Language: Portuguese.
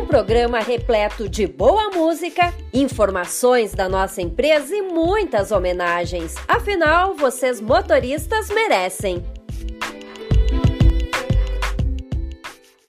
Um programa repleto de boa música, informações da nossa empresa e muitas homenagens. Afinal, vocês motoristas merecem.